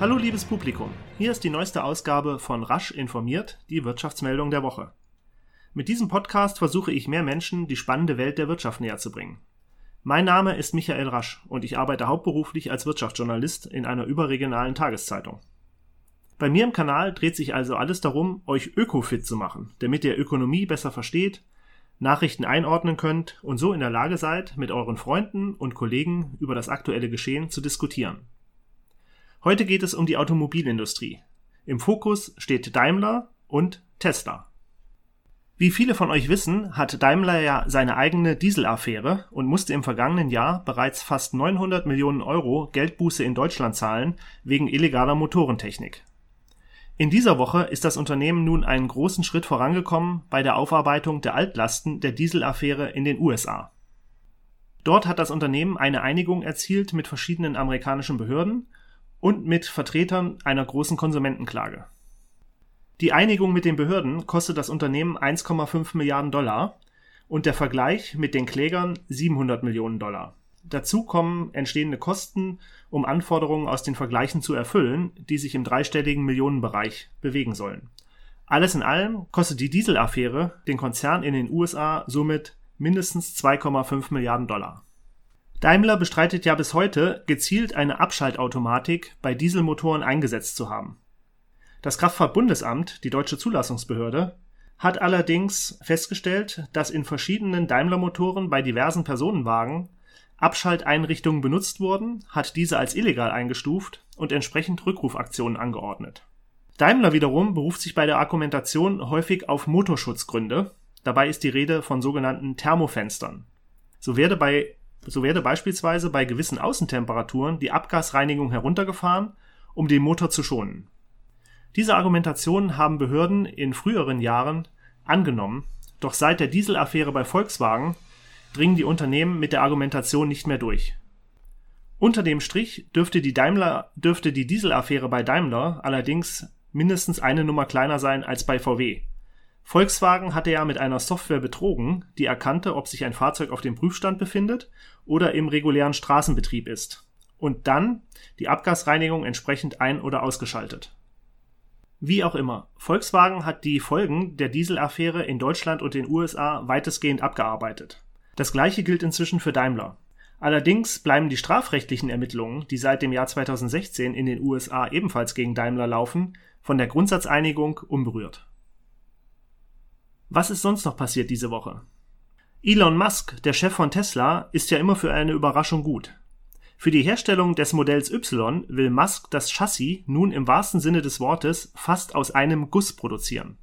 Hallo liebes Publikum, hier ist die neueste Ausgabe von Rasch informiert, die Wirtschaftsmeldung der Woche. Mit diesem Podcast versuche ich mehr Menschen die spannende Welt der Wirtschaft näher zu bringen. Mein Name ist Michael Rasch und ich arbeite hauptberuflich als Wirtschaftsjournalist in einer überregionalen Tageszeitung. Bei mir im Kanal dreht sich also alles darum, euch ökofit zu machen, damit ihr Ökonomie besser versteht, Nachrichten einordnen könnt und so in der Lage seid, mit euren Freunden und Kollegen über das aktuelle Geschehen zu diskutieren. Heute geht es um die Automobilindustrie. Im Fokus steht Daimler und Tesla. Wie viele von euch wissen, hat Daimler ja seine eigene Dieselaffäre und musste im vergangenen Jahr bereits fast 900 Millionen Euro Geldbuße in Deutschland zahlen wegen illegaler Motorentechnik. In dieser Woche ist das Unternehmen nun einen großen Schritt vorangekommen bei der Aufarbeitung der Altlasten der Dieselaffäre in den USA. Dort hat das Unternehmen eine Einigung erzielt mit verschiedenen amerikanischen Behörden und mit Vertretern einer großen Konsumentenklage. Die Einigung mit den Behörden kostet das Unternehmen 1,5 Milliarden Dollar und der Vergleich mit den Klägern 700 Millionen Dollar. Dazu kommen entstehende Kosten, um Anforderungen aus den Vergleichen zu erfüllen, die sich im dreistelligen Millionenbereich bewegen sollen. Alles in allem kostet die Dieselaffäre den Konzern in den USA somit mindestens 2,5 Milliarden Dollar. Daimler bestreitet ja bis heute, gezielt eine Abschaltautomatik bei Dieselmotoren eingesetzt zu haben. Das Kraftfahrtbundesamt, die deutsche Zulassungsbehörde, hat allerdings festgestellt, dass in verschiedenen Daimler-Motoren bei diversen Personenwagen Abschalteinrichtungen benutzt wurden, hat diese als illegal eingestuft und entsprechend Rückrufaktionen angeordnet. Daimler wiederum beruft sich bei der Argumentation häufig auf Motorschutzgründe, dabei ist die Rede von sogenannten Thermofenstern. So werde, bei, so werde beispielsweise bei gewissen Außentemperaturen die Abgasreinigung heruntergefahren, um den Motor zu schonen. Diese Argumentationen haben Behörden in früheren Jahren angenommen, doch seit der Dieselaffäre bei Volkswagen dringen die Unternehmen mit der Argumentation nicht mehr durch. Unter dem Strich dürfte die, Daimler, dürfte die Dieselaffäre bei Daimler allerdings mindestens eine Nummer kleiner sein als bei VW. Volkswagen hatte ja mit einer Software betrogen, die erkannte, ob sich ein Fahrzeug auf dem Prüfstand befindet oder im regulären Straßenbetrieb ist, und dann die Abgasreinigung entsprechend ein- oder ausgeschaltet. Wie auch immer, Volkswagen hat die Folgen der Dieselaffäre in Deutschland und den USA weitestgehend abgearbeitet. Das gleiche gilt inzwischen für Daimler. Allerdings bleiben die strafrechtlichen Ermittlungen, die seit dem Jahr 2016 in den USA ebenfalls gegen Daimler laufen, von der Grundsatzeinigung unberührt. Was ist sonst noch passiert diese Woche? Elon Musk, der Chef von Tesla, ist ja immer für eine Überraschung gut. Für die Herstellung des Modells Y will Musk das Chassis nun im wahrsten Sinne des Wortes fast aus einem Guss produzieren.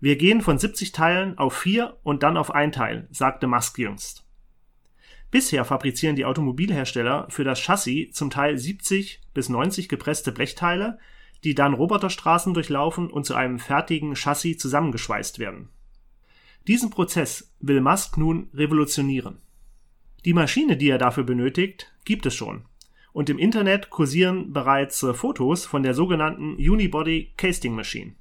Wir gehen von 70 Teilen auf vier und dann auf ein Teil, sagte Musk jüngst. Bisher fabrizieren die Automobilhersteller für das Chassis zum Teil 70 bis 90 gepresste Blechteile, die dann Roboterstraßen durchlaufen und zu einem fertigen Chassis zusammengeschweißt werden. Diesen Prozess will Musk nun revolutionieren. Die Maschine, die er dafür benötigt, gibt es schon. Und im Internet kursieren bereits äh, Fotos von der sogenannten Unibody Casting Machine.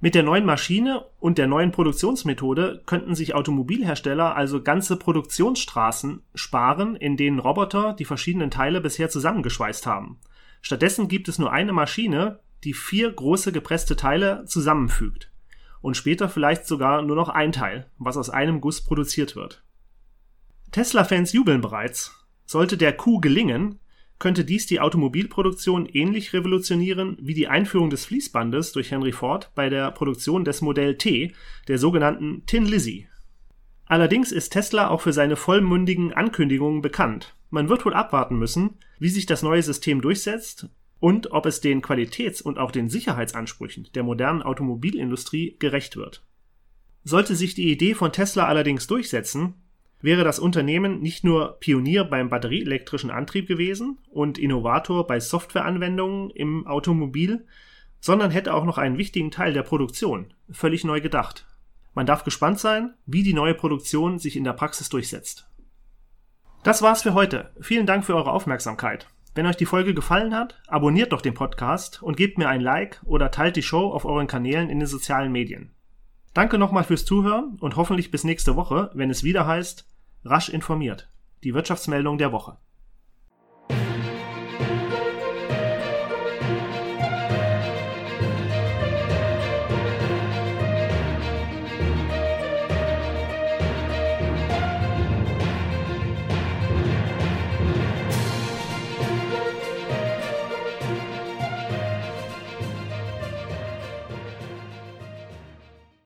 Mit der neuen Maschine und der neuen Produktionsmethode könnten sich Automobilhersteller also ganze Produktionsstraßen sparen, in denen Roboter die verschiedenen Teile bisher zusammengeschweißt haben. Stattdessen gibt es nur eine Maschine, die vier große gepresste Teile zusammenfügt. Und später vielleicht sogar nur noch ein Teil, was aus einem Guss produziert wird. Tesla-Fans jubeln bereits. Sollte der Coup gelingen, könnte dies die Automobilproduktion ähnlich revolutionieren wie die Einführung des Fließbandes durch Henry Ford bei der Produktion des Modell T, der sogenannten Tin Lizzy. Allerdings ist Tesla auch für seine vollmündigen Ankündigungen bekannt. Man wird wohl abwarten müssen, wie sich das neue System durchsetzt und ob es den Qualitäts- und auch den Sicherheitsansprüchen der modernen Automobilindustrie gerecht wird. Sollte sich die Idee von Tesla allerdings durchsetzen, wäre das Unternehmen nicht nur Pionier beim batterieelektrischen Antrieb gewesen und Innovator bei Softwareanwendungen im Automobil, sondern hätte auch noch einen wichtigen Teil der Produktion völlig neu gedacht. Man darf gespannt sein, wie die neue Produktion sich in der Praxis durchsetzt. Das war's für heute. Vielen Dank für eure Aufmerksamkeit. Wenn euch die Folge gefallen hat, abonniert doch den Podcast und gebt mir ein Like oder teilt die Show auf euren Kanälen in den sozialen Medien. Danke nochmal fürs Zuhören und hoffentlich bis nächste Woche, wenn es wieder heißt, rasch informiert. Die Wirtschaftsmeldung der Woche.